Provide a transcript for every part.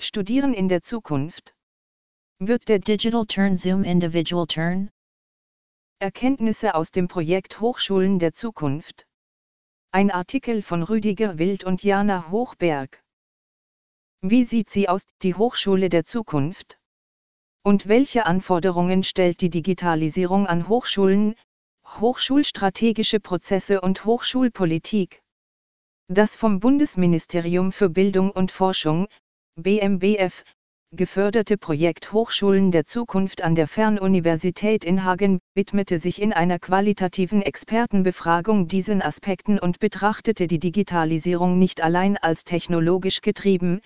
Studieren in der Zukunft. Wird der Digital Turn Zoom Individual Turn? Erkenntnisse aus dem Projekt Hochschulen der Zukunft. Ein Artikel von Rüdiger Wild und Jana Hochberg. Wie sieht sie aus, die Hochschule der Zukunft? Und welche Anforderungen stellt die Digitalisierung an Hochschulen, hochschulstrategische Prozesse und Hochschulpolitik? Das vom Bundesministerium für Bildung und Forschung, BMBF, geförderte Projekt Hochschulen der Zukunft an der Fernuniversität in Hagen widmete sich in einer qualitativen Expertenbefragung diesen Aspekten und betrachtete die Digitalisierung nicht allein als technologisch getrieben,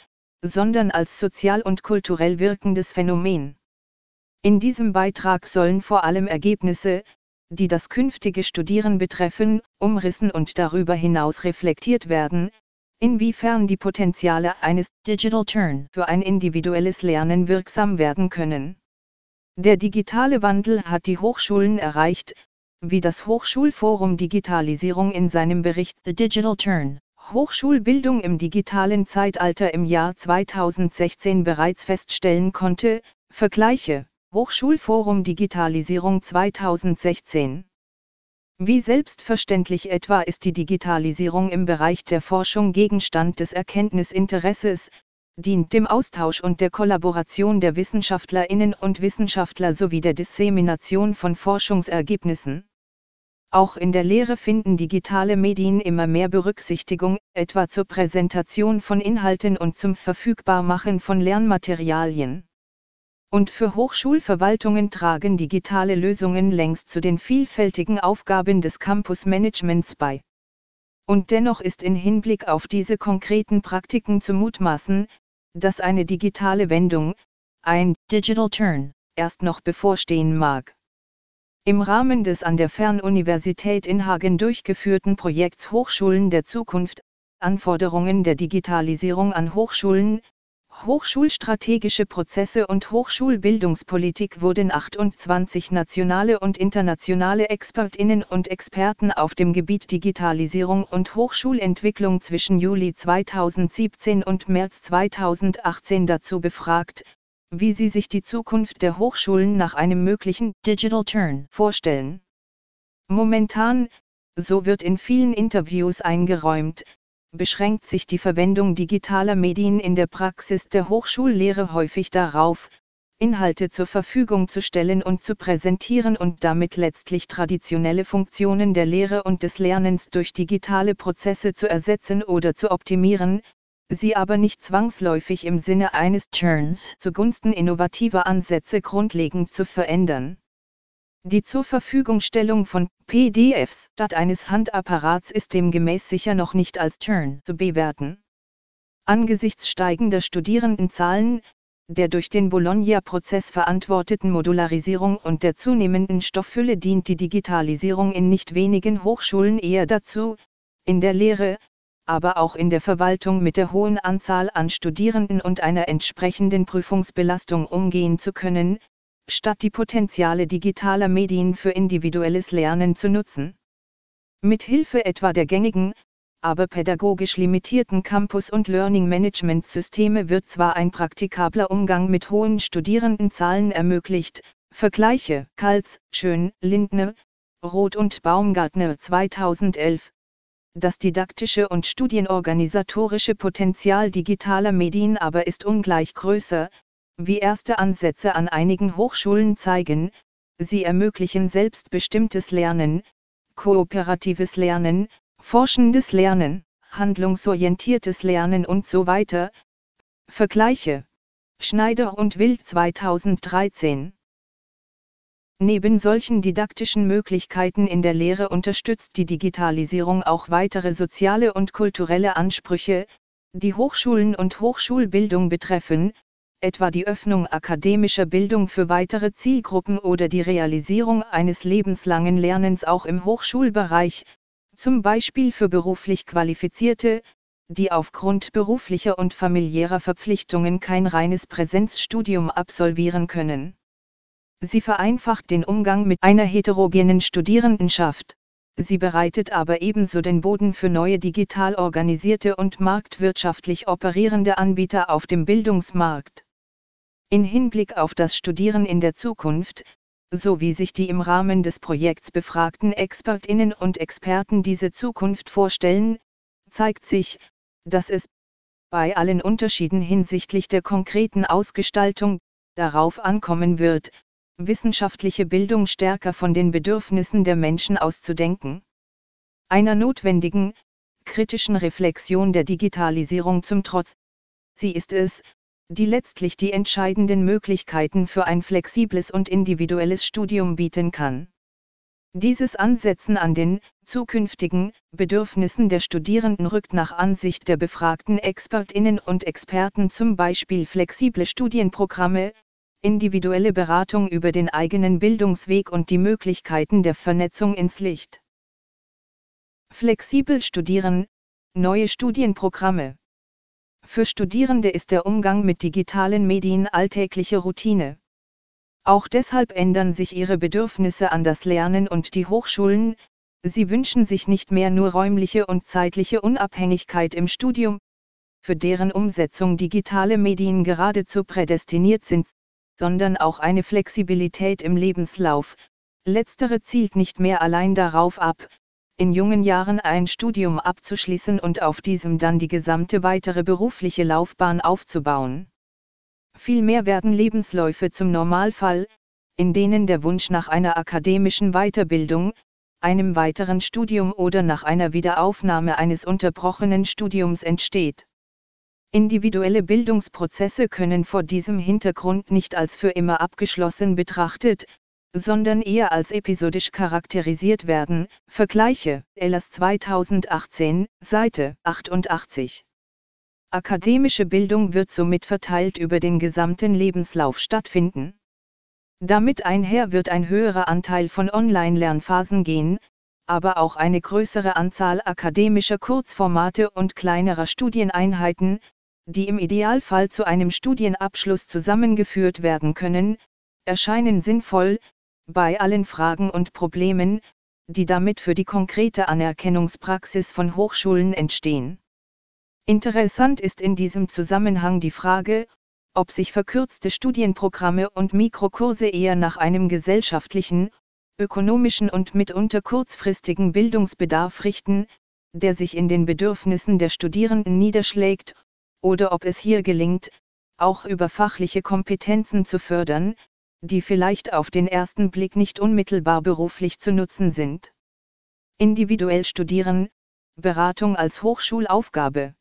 sondern als sozial und kulturell wirkendes Phänomen. In diesem Beitrag sollen vor allem Ergebnisse, die das künftige Studieren betreffen, umrissen und darüber hinaus reflektiert werden, inwiefern die Potenziale eines Digital Turn. für ein individuelles Lernen wirksam werden können. Der digitale Wandel hat die Hochschulen erreicht, wie das Hochschulforum Digitalisierung in seinem Bericht The Digital Turn. Hochschulbildung im digitalen Zeitalter im Jahr 2016 bereits feststellen konnte, Vergleiche Hochschulforum Digitalisierung 2016 wie selbstverständlich etwa ist die Digitalisierung im Bereich der Forschung Gegenstand des Erkenntnisinteresses, dient dem Austausch und der Kollaboration der Wissenschaftlerinnen und Wissenschaftler sowie der Dissemination von Forschungsergebnissen. Auch in der Lehre finden digitale Medien immer mehr Berücksichtigung, etwa zur Präsentation von Inhalten und zum Verfügbarmachen von Lernmaterialien und für Hochschulverwaltungen tragen digitale Lösungen längst zu den vielfältigen Aufgaben des Campusmanagements bei. Und dennoch ist in Hinblick auf diese konkreten Praktiken zu mutmaßen, dass eine digitale Wendung, ein Digital Turn, erst noch bevorstehen mag. Im Rahmen des an der Fernuniversität in Hagen durchgeführten Projekts Hochschulen der Zukunft, Anforderungen der Digitalisierung an Hochschulen, Hochschulstrategische Prozesse und Hochschulbildungspolitik wurden 28 nationale und internationale Expertinnen und Experten auf dem Gebiet Digitalisierung und Hochschulentwicklung zwischen Juli 2017 und März 2018 dazu befragt, wie sie sich die Zukunft der Hochschulen nach einem möglichen Digital Turn vorstellen. Momentan, so wird in vielen Interviews eingeräumt, beschränkt sich die Verwendung digitaler Medien in der Praxis der Hochschullehre häufig darauf, Inhalte zur Verfügung zu stellen und zu präsentieren und damit letztlich traditionelle Funktionen der Lehre und des Lernens durch digitale Prozesse zu ersetzen oder zu optimieren, sie aber nicht zwangsläufig im Sinne eines Turns zugunsten innovativer Ansätze grundlegend zu verändern. Die zur Verfügungstellung von PDFs statt eines Handapparats ist demgemäß sicher noch nicht als Turn zu bewerten. Angesichts steigender Studierendenzahlen, der durch den Bologna-Prozess verantworteten Modularisierung und der zunehmenden Stofffülle dient die Digitalisierung in nicht wenigen Hochschulen eher dazu, in der Lehre, aber auch in der Verwaltung mit der hohen Anzahl an Studierenden und einer entsprechenden Prüfungsbelastung umgehen zu können, statt die Potenziale digitaler Medien für individuelles Lernen zu nutzen. Mit Hilfe etwa der gängigen, aber pädagogisch limitierten Campus- und Learning-Management-Systeme wird zwar ein praktikabler Umgang mit hohen Studierendenzahlen ermöglicht, Vergleiche, Kalz, Schön, Lindner, Roth und Baumgartner 2011. Das didaktische und studienorganisatorische Potenzial digitaler Medien aber ist ungleich größer, wie erste Ansätze an einigen Hochschulen zeigen, sie ermöglichen selbstbestimmtes Lernen, kooperatives Lernen, forschendes Lernen, handlungsorientiertes Lernen und so weiter. Vergleiche Schneider und Wild 2013 Neben solchen didaktischen Möglichkeiten in der Lehre unterstützt die Digitalisierung auch weitere soziale und kulturelle Ansprüche, die Hochschulen und Hochschulbildung betreffen, etwa die Öffnung akademischer Bildung für weitere Zielgruppen oder die Realisierung eines lebenslangen Lernens auch im Hochschulbereich, zum Beispiel für beruflich Qualifizierte, die aufgrund beruflicher und familiärer Verpflichtungen kein reines Präsenzstudium absolvieren können. Sie vereinfacht den Umgang mit einer heterogenen Studierendenschaft. sie bereitet aber ebenso den Boden für neue digital organisierte und marktwirtschaftlich operierende Anbieter auf dem Bildungsmarkt. In Hinblick auf das Studieren in der Zukunft, so wie sich die im Rahmen des Projekts befragten Expertinnen und Experten diese Zukunft vorstellen, zeigt sich, dass es, bei allen Unterschieden hinsichtlich der konkreten Ausgestaltung, darauf ankommen wird, wissenschaftliche Bildung stärker von den Bedürfnissen der Menschen auszudenken. Einer notwendigen, kritischen Reflexion der Digitalisierung zum Trotz, sie ist es, die letztlich die entscheidenden Möglichkeiten für ein flexibles und individuelles Studium bieten kann. Dieses Ansetzen an den zukünftigen Bedürfnissen der Studierenden rückt nach Ansicht der befragten Expertinnen und Experten zum Beispiel flexible Studienprogramme, individuelle Beratung über den eigenen Bildungsweg und die Möglichkeiten der Vernetzung ins Licht. Flexibel studieren, neue Studienprogramme. Für Studierende ist der Umgang mit digitalen Medien alltägliche Routine. Auch deshalb ändern sich ihre Bedürfnisse an das Lernen und die Hochschulen, sie wünschen sich nicht mehr nur räumliche und zeitliche Unabhängigkeit im Studium, für deren Umsetzung digitale Medien geradezu prädestiniert sind, sondern auch eine Flexibilität im Lebenslauf. Letztere zielt nicht mehr allein darauf ab, in jungen Jahren ein Studium abzuschließen und auf diesem dann die gesamte weitere berufliche Laufbahn aufzubauen. Vielmehr werden Lebensläufe zum Normalfall, in denen der Wunsch nach einer akademischen Weiterbildung, einem weiteren Studium oder nach einer Wiederaufnahme eines unterbrochenen Studiums entsteht. Individuelle Bildungsprozesse können vor diesem Hintergrund nicht als für immer abgeschlossen betrachtet, sondern eher als episodisch charakterisiert werden. Vergleiche, Ehlers 2018, Seite 88. Akademische Bildung wird somit verteilt über den gesamten Lebenslauf stattfinden. Damit einher wird ein höherer Anteil von Online-Lernphasen gehen, aber auch eine größere Anzahl akademischer Kurzformate und kleinerer Studieneinheiten, die im Idealfall zu einem Studienabschluss zusammengeführt werden können, erscheinen sinnvoll, bei allen Fragen und Problemen, die damit für die konkrete Anerkennungspraxis von Hochschulen entstehen. Interessant ist in diesem Zusammenhang die Frage, ob sich verkürzte Studienprogramme und Mikrokurse eher nach einem gesellschaftlichen, ökonomischen und mitunter kurzfristigen Bildungsbedarf richten, der sich in den Bedürfnissen der Studierenden niederschlägt, oder ob es hier gelingt, auch über fachliche Kompetenzen zu fördern, die vielleicht auf den ersten Blick nicht unmittelbar beruflich zu nutzen sind. Individuell studieren, Beratung als Hochschulaufgabe.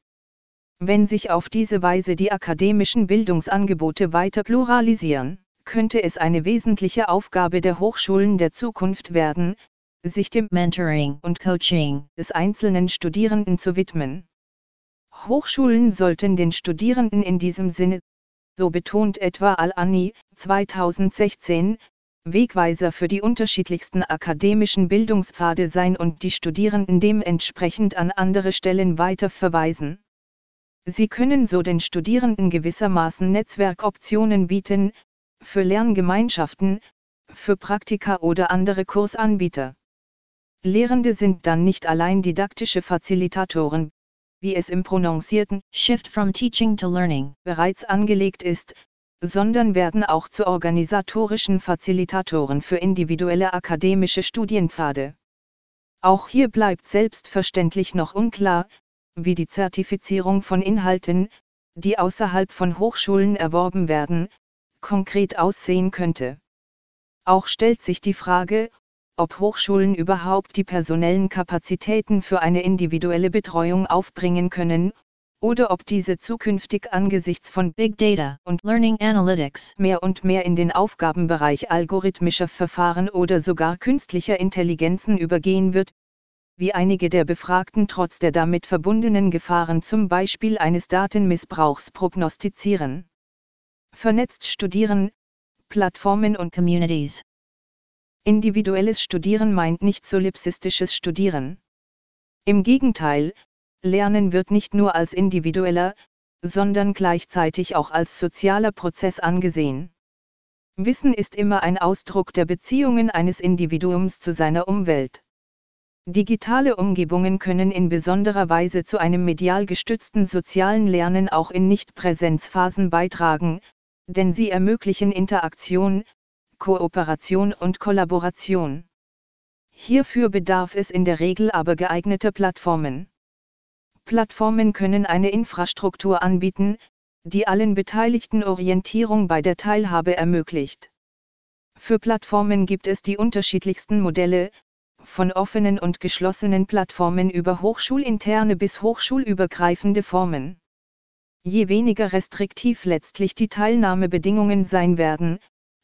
Wenn sich auf diese Weise die akademischen Bildungsangebote weiter pluralisieren, könnte es eine wesentliche Aufgabe der Hochschulen der Zukunft werden, sich dem Mentoring und Coaching des einzelnen Studierenden zu widmen. Hochschulen sollten den Studierenden in diesem Sinne, so betont etwa Al-Ani, 2016, Wegweiser für die unterschiedlichsten akademischen Bildungspfade sein und die Studierenden dementsprechend an andere Stellen weiter verweisen. Sie können so den Studierenden gewissermaßen Netzwerkoptionen bieten, für Lerngemeinschaften, für Praktika oder andere Kursanbieter. Lehrende sind dann nicht allein didaktische Facilitatoren, wie es im prononcierten Shift from Teaching to Learning bereits angelegt ist, sondern werden auch zu organisatorischen Facilitatoren für individuelle akademische Studienpfade. Auch hier bleibt selbstverständlich noch unklar, wie die Zertifizierung von Inhalten, die außerhalb von Hochschulen erworben werden, konkret aussehen könnte. Auch stellt sich die Frage, ob Hochschulen überhaupt die personellen Kapazitäten für eine individuelle Betreuung aufbringen können, oder ob diese zukünftig angesichts von Big Data und Learning Analytics mehr und mehr in den Aufgabenbereich algorithmischer Verfahren oder sogar künstlicher Intelligenzen übergehen wird, wie einige der Befragten trotz der damit verbundenen Gefahren zum Beispiel eines Datenmissbrauchs prognostizieren. Vernetzt studieren, Plattformen und Communities Individuelles Studieren meint nicht solipsistisches Studieren. Im Gegenteil, Lernen wird nicht nur als individueller, sondern gleichzeitig auch als sozialer Prozess angesehen. Wissen ist immer ein Ausdruck der Beziehungen eines Individuums zu seiner Umwelt. Digitale Umgebungen können in besonderer Weise zu einem medial gestützten sozialen Lernen auch in Nicht-Präsenzphasen beitragen, denn sie ermöglichen Interaktion, Kooperation und Kollaboration. Hierfür bedarf es in der Regel aber geeigneter Plattformen. Plattformen können eine Infrastruktur anbieten, die allen Beteiligten Orientierung bei der Teilhabe ermöglicht. Für Plattformen gibt es die unterschiedlichsten Modelle, von offenen und geschlossenen Plattformen über hochschulinterne bis hochschulübergreifende Formen. Je weniger restriktiv letztlich die Teilnahmebedingungen sein werden,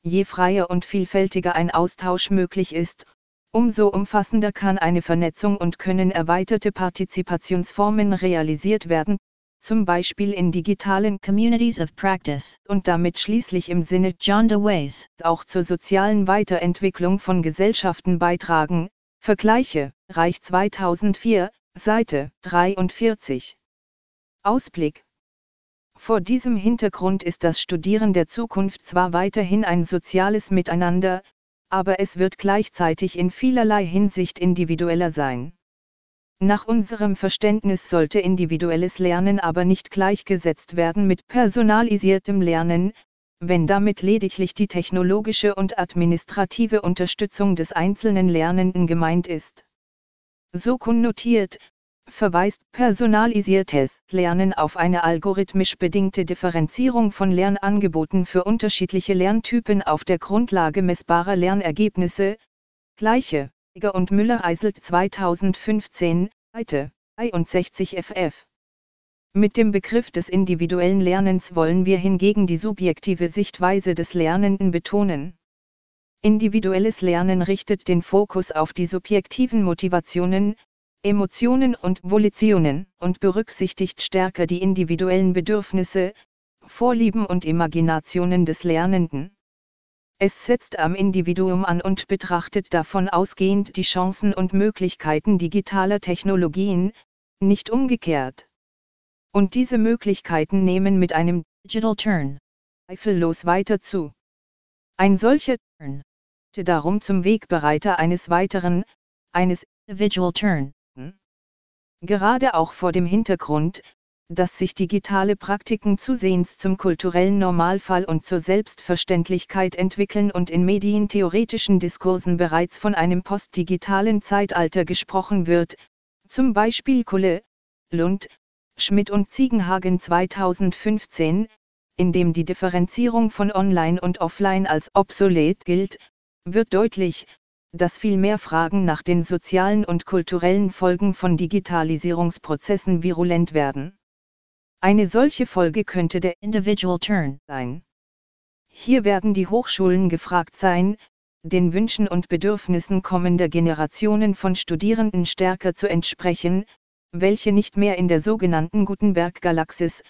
je freier und vielfältiger ein Austausch möglich ist, umso umfassender kann eine Vernetzung und können erweiterte Partizipationsformen realisiert werden, zum Beispiel in digitalen Communities of Practice. und damit schließlich im Sinne John DeWays auch zur sozialen Weiterentwicklung von Gesellschaften beitragen, Vergleiche, Reich 2004, Seite 43. Ausblick Vor diesem Hintergrund ist das Studieren der Zukunft zwar weiterhin ein soziales Miteinander, aber es wird gleichzeitig in vielerlei Hinsicht individueller sein. Nach unserem Verständnis sollte individuelles Lernen aber nicht gleichgesetzt werden mit personalisiertem Lernen, wenn damit lediglich die technologische und administrative Unterstützung des einzelnen Lernenden gemeint ist. So konnotiert, verweist personalisiertes Lernen auf eine algorithmisch bedingte Differenzierung von Lernangeboten für unterschiedliche Lerntypen auf der Grundlage messbarer Lernergebnisse, gleiche, und Müller-Eiselt 2015, Seite 61 ff. Mit dem Begriff des individuellen Lernens wollen wir hingegen die subjektive Sichtweise des Lernenden betonen. Individuelles Lernen richtet den Fokus auf die subjektiven Motivationen, Emotionen und Volitionen und berücksichtigt stärker die individuellen Bedürfnisse, Vorlieben und Imaginationen des Lernenden. Es setzt am Individuum an und betrachtet davon ausgehend die Chancen und Möglichkeiten digitaler Technologien, nicht umgekehrt. Und diese Möglichkeiten nehmen mit einem Digital Turn zweifellos weiter zu. Ein solcher Turn darum zum Wegbereiter eines weiteren, eines Individual Turn. Gerade auch vor dem Hintergrund, dass sich digitale Praktiken zusehends zum kulturellen Normalfall und zur Selbstverständlichkeit entwickeln und in medientheoretischen Diskursen bereits von einem postdigitalen Zeitalter gesprochen wird, zum Beispiel Kulle, Lund, Schmidt und Ziegenhagen 2015, in dem die Differenzierung von Online und Offline als obsolet gilt, wird deutlich, dass viel mehr Fragen nach den sozialen und kulturellen Folgen von Digitalisierungsprozessen virulent werden. Eine solche Folge könnte der Individual Turn sein. Hier werden die Hochschulen gefragt sein, den Wünschen und Bedürfnissen kommender Generationen von Studierenden stärker zu entsprechen, welche nicht mehr in der sogenannten Gutenberg-Galaxis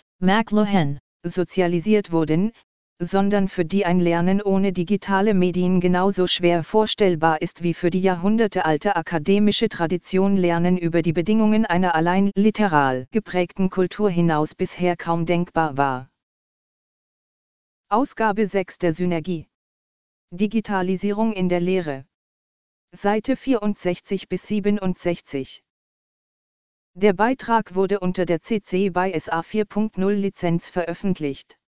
sozialisiert wurden, sondern für die ein Lernen ohne digitale Medien genauso schwer vorstellbar ist wie für die jahrhundertealte akademische Tradition Lernen über die Bedingungen einer allein literal geprägten Kultur hinaus bisher kaum denkbar war. Ausgabe 6 der Synergie Digitalisierung in der Lehre Seite 64 bis 67 der Beitrag wurde unter der CC BY SA 4.0 Lizenz veröffentlicht.